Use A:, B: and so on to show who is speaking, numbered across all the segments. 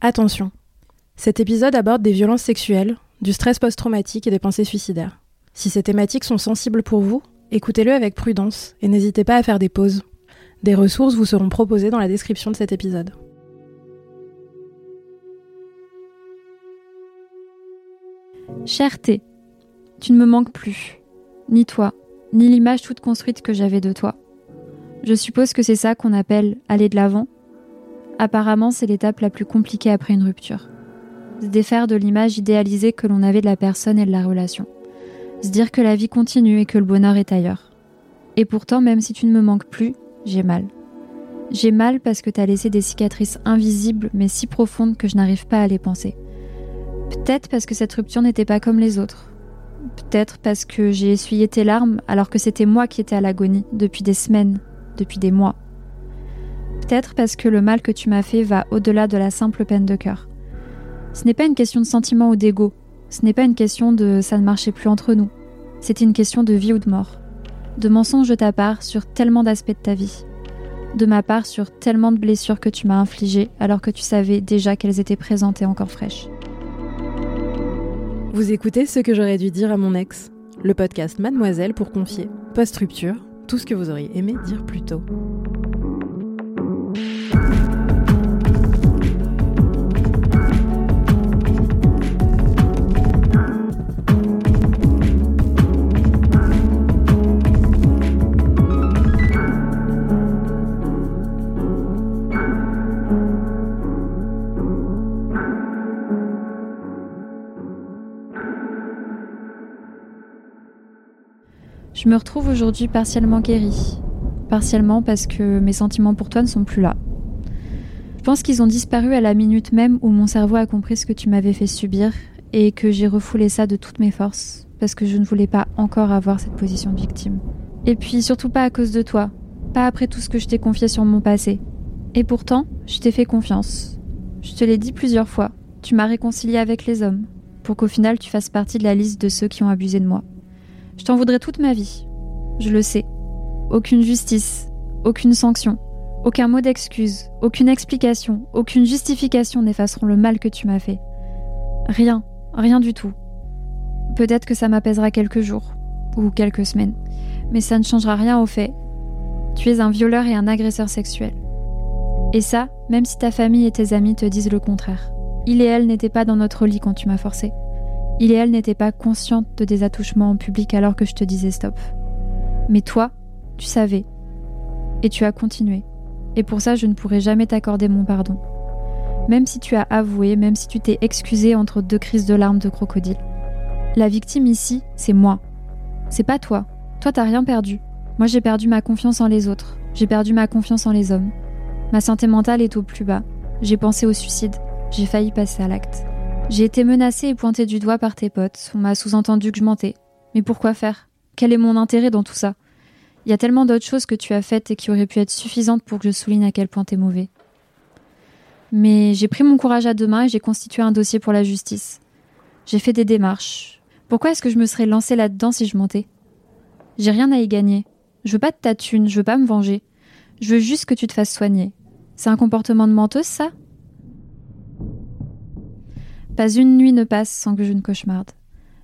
A: Attention. Cet épisode aborde des violences sexuelles, du stress post-traumatique et des pensées suicidaires. Si ces thématiques sont sensibles pour vous, écoutez-le avec prudence et n'hésitez pas à faire des pauses. Des ressources vous seront proposées dans la description de cet épisode.
B: Cherté, tu ne me manques plus, ni toi, ni l'image toute construite que j'avais de toi. Je suppose que c'est ça qu'on appelle aller de l'avant. Apparemment, c'est l'étape la plus compliquée après une rupture. Se défaire de l'image idéalisée que l'on avait de la personne et de la relation. Se dire que la vie continue et que le bonheur est ailleurs. Et pourtant, même si tu ne me manques plus, j'ai mal. J'ai mal parce que tu as laissé des cicatrices invisibles mais si profondes que je n'arrive pas à les penser. Peut-être parce que cette rupture n'était pas comme les autres. Peut-être parce que j'ai essuyé tes larmes alors que c'était moi qui étais à l'agonie depuis des semaines, depuis des mois. Peut-être parce que le mal que tu m'as fait va au-delà de la simple peine de cœur. Ce n'est pas une question de sentiment ou d'ego. Ce n'est pas une question de ça ne marchait plus entre nous. C'était une question de vie ou de mort. De mensonges de ta part sur tellement d'aspects de ta vie. De ma part sur tellement de blessures que tu m'as infligées alors que tu savais déjà qu'elles étaient présentes et encore fraîches.
A: Vous écoutez ce que j'aurais dû dire à mon ex, le podcast Mademoiselle pour confier, post-rupture, tout ce que vous auriez aimé dire plus tôt.
B: Je me retrouve aujourd'hui partiellement guérie. Partiellement parce que mes sentiments pour toi ne sont plus là. Je pense qu'ils ont disparu à la minute même où mon cerveau a compris ce que tu m'avais fait subir et que j'ai refoulé ça de toutes mes forces parce que je ne voulais pas encore avoir cette position de victime. Et puis surtout pas à cause de toi, pas après tout ce que je t'ai confié sur mon passé. Et pourtant, je t'ai fait confiance. Je te l'ai dit plusieurs fois, tu m'as réconcilié avec les hommes, pour qu'au final tu fasses partie de la liste de ceux qui ont abusé de moi. Je t'en voudrais toute ma vie. Je le sais. Aucune justice, aucune sanction, aucun mot d'excuse, aucune explication, aucune justification n'effaceront le mal que tu m'as fait. Rien, rien du tout. Peut-être que ça m'apaisera quelques jours, ou quelques semaines, mais ça ne changera rien au fait. Tu es un violeur et un agresseur sexuel. Et ça, même si ta famille et tes amis te disent le contraire. Il et elle n'étaient pas dans notre lit quand tu m'as forcé. Il et elle n'étaient pas conscientes de des attouchements en public alors que je te disais stop. Mais toi, tu savais. Et tu as continué. Et pour ça, je ne pourrai jamais t'accorder mon pardon. Même si tu as avoué, même si tu t'es excusé entre deux crises de larmes de crocodile. La victime ici, c'est moi. C'est pas toi. Toi, t'as rien perdu. Moi, j'ai perdu ma confiance en les autres. J'ai perdu ma confiance en les hommes. Ma santé mentale est au plus bas. J'ai pensé au suicide. J'ai failli passer à l'acte. J'ai été menacée et pointée du doigt par tes potes. On m'a sous-entendu que je mentais. Mais pourquoi faire? Quel est mon intérêt dans tout ça? Il y a tellement d'autres choses que tu as faites et qui auraient pu être suffisantes pour que je souligne à quel point t'es mauvais. Mais j'ai pris mon courage à deux mains et j'ai constitué un dossier pour la justice. J'ai fait des démarches. Pourquoi est-ce que je me serais lancée là-dedans si je mentais? J'ai rien à y gagner. Je veux pas de ta thune, je veux pas me venger. Je veux juste que tu te fasses soigner. C'est un comportement de menteuse, ça? Pas une nuit ne passe sans que je ne cauchemarde.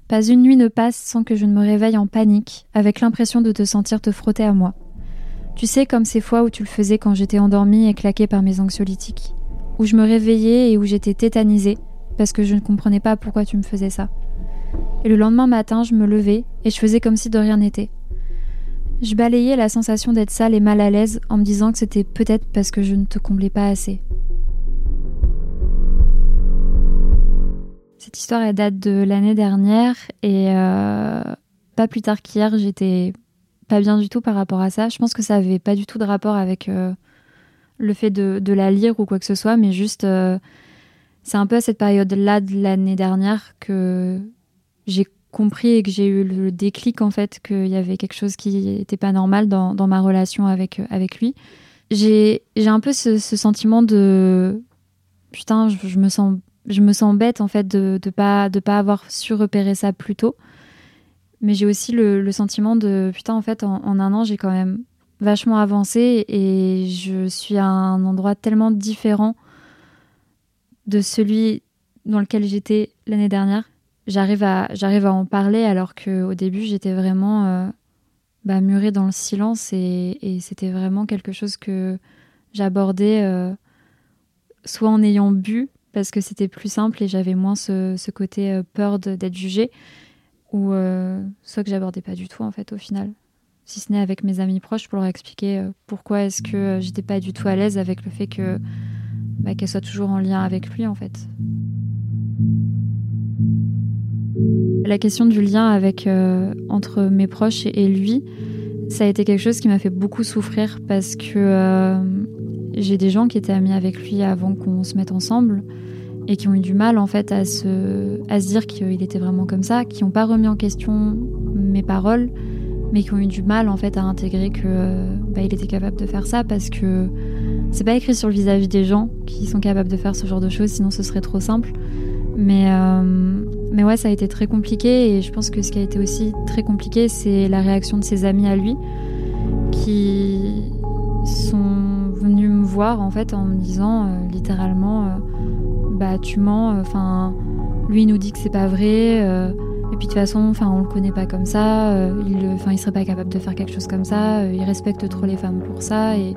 B: Pas une nuit ne passe sans que je ne me réveille en panique, avec l'impression de te sentir te frotter à moi. Tu sais, comme ces fois où tu le faisais quand j'étais endormie et claquée par mes anxiolytiques, où je me réveillais et où j'étais tétanisée, parce que je ne comprenais pas pourquoi tu me faisais ça. Et le lendemain matin, je me levais et je faisais comme si de rien n'était. Je balayais la sensation d'être sale et mal à l'aise en me disant que c'était peut-être parce que je ne te comblais pas assez. Cette histoire, elle date de l'année dernière et euh, pas plus tard qu'hier, j'étais pas bien du tout par rapport à ça. Je pense que ça avait pas du tout de rapport avec, euh, le fait de, la lire ou quoi que ce soit, mais juste, c'est un peu à cette période-là de l'année dernière que j'ai compris et que j'ai eu le déclic en fait qu'il y avait quelque chose qui n'était pas normal dans, ma relation avec, lui. J'ai un peu ce, sentiment de putain, je, me sens je me sens bête en fait de ne pas de pas avoir su repérer ça plus tôt. Mais j'ai aussi le, le, sentiment de putain en fait en, un an j'ai quand même vachement avancé et je suis à un endroit tellement différent de celui dans lequel j'étais l'année dernière j'arrive à, j'arrive à en parler alors qu'au début, j'étais vraiment euh, bah, murée dans le silence et, et c'était vraiment quelque chose que j'abordais euh, soit en ayant bu, parce que c'était plus simple et j'avais moins ce, côté euh, peur d'être jugée, ou euh, soit que j'abordais pas du tout en fait au final. Si ce n'est avec mes amis proches pour leur expliquer euh, pourquoi est-ce que j'étais pas du tout à l'aise avec le fait que bah, qu'elle soit toujours en lien avec lui en fait. La question du lien entre mes proches et, lui, ça a été quelque chose qui m'a fait beaucoup souffrir parce que j'ai des gens qui étaient amis avec lui avant qu'on se mette ensemble et qui ont eu du mal en fait à se, dire qu'il était vraiment comme ça, qui n'ont pas remis en question mes paroles, mais qui ont eu du mal en fait à intégrer que euh, bah, il était capable de faire ça parce que c'est pas écrit sur le visage des gens qui sont capables de faire ce genre de choses, sinon ce serait trop simple. Mais, euh, mais ouais, ça a été très compliqué et je pense que ce qui a été aussi très compliqué, c'est la réaction de ses amis à lui qui sont en fait en me disant euh, littéralement euh, bah tu mens enfin lui nous dit que c'est pas vrai et puis de toute façon enfin on le connaît pas comme ça il enfin il serait pas capable de faire quelque chose comme ça il respecte trop les femmes pour ça et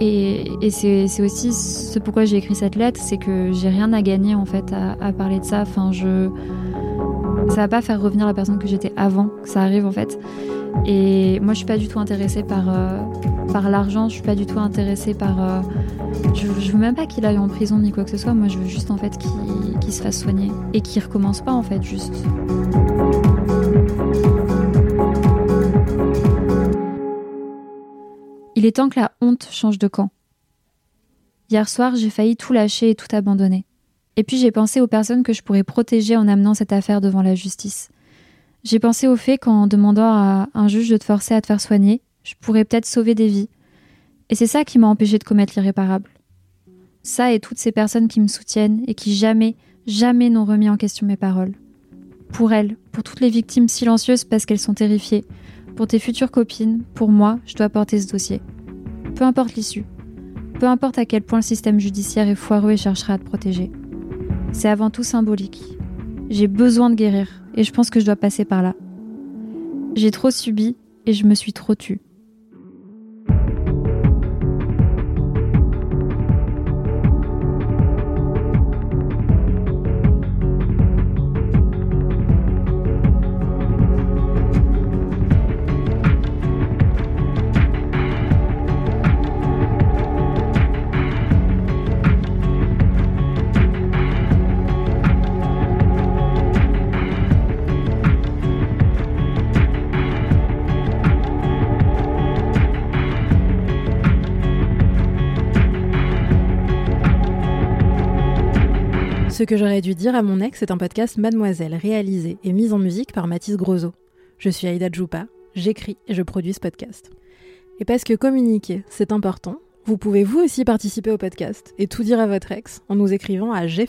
B: et, c'est aussi ce pourquoi j'ai écrit cette lettre, c'est que j'ai rien à gagner en fait à, parler de ça. Enfin, je, ça va pas faire revenir la personne que j'étais avant que ça arrive en fait. Et moi, je suis pas du tout intéressée par euh, par l'argent. Je suis pas du tout intéressée par. Euh, je, je, veux même pas qu'il aille en prison ni quoi que ce soit. Moi, je veux juste en fait qu'il qu se fasse soigner et qu'il recommence pas en fait juste. Il est temps que la honte change de camp. Hier soir, j'ai failli tout lâcher et tout abandonner. Et puis j'ai pensé aux personnes que je pourrais protéger en amenant cette affaire devant la justice. J'ai pensé au fait qu'en demandant à un juge de te forcer à te faire soigner, je pourrais peut-être sauver des vies. Et c'est ça qui m'a empêché de commettre l'irréparable. Ça et toutes ces personnes qui me soutiennent et qui jamais, jamais n'ont remis en question mes paroles. Pour elles, pour toutes les victimes silencieuses parce qu'elles sont terrifiées, pour tes futures copines, pour moi, je dois porter ce dossier. Peu importe l'issue. Peu importe à quel point le système judiciaire est foireux et cherchera à te protéger. C'est avant tout symbolique. J'ai besoin de guérir et je pense que je dois passer par là. J'ai trop subi et je me suis trop tue.
A: Ce que j'aurais dû dire à mon ex est un podcast Mademoiselle, réalisé et mis en musique par Mathis Grosso. Je suis Aïda Djoupa, j'écris et je produis ce podcast. Et parce que communiquer, c'est important, vous pouvez vous aussi participer au podcast et tout dire à votre ex en nous écrivant à j'ai